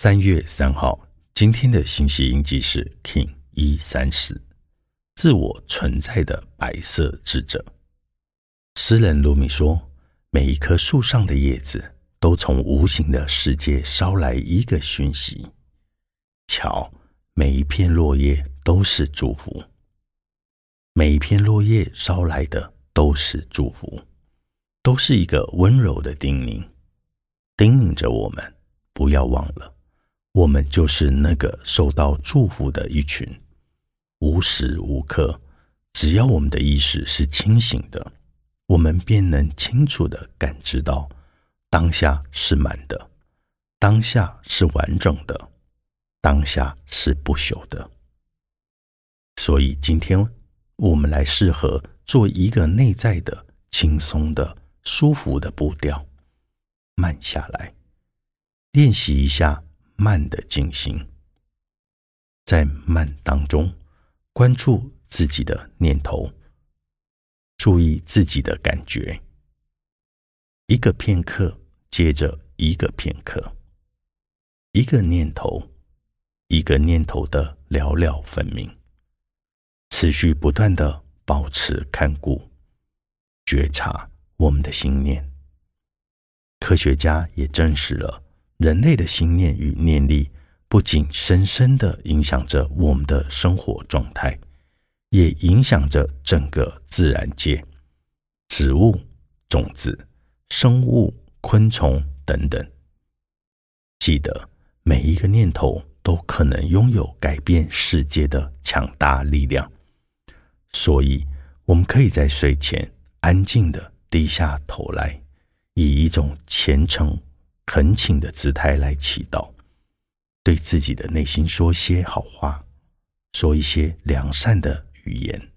三月三号，今天的信息印记是 King 一三四，自我存在的白色智者。诗人鲁米说：“每一棵树上的叶子，都从无形的世界捎来一个讯息。瞧，每一片落叶都是祝福，每一片落叶捎来的都是祝福，都是一个温柔的叮咛，叮咛着我们不要忘了。”我们就是那个受到祝福的一群，无时无刻，只要我们的意识是清醒的，我们便能清楚的感知到当下是满的，当下是完整的，当下是不朽的。所以今天我们来适合做一个内在的、轻松的、舒服的步调，慢下来，练习一下。慢的进行，在慢当中关注自己的念头，注意自己的感觉。一个片刻接着一个片刻，一个念头一个念头的寥寥分明，持续不断的保持看顾、觉察我们的心念。科学家也证实了。人类的心念与念力，不仅深深的影响着我们的生活状态，也影响着整个自然界，植物、种子、生物、昆虫等等。记得，每一个念头都可能拥有改变世界的强大力量，所以，我们可以在睡前安静的低下头来，以一种虔诚。恳请的姿态来祈祷，对自己的内心说些好话，说一些良善的语言。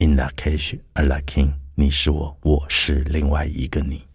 In la cage, a la king，你是我，我是另外一个你。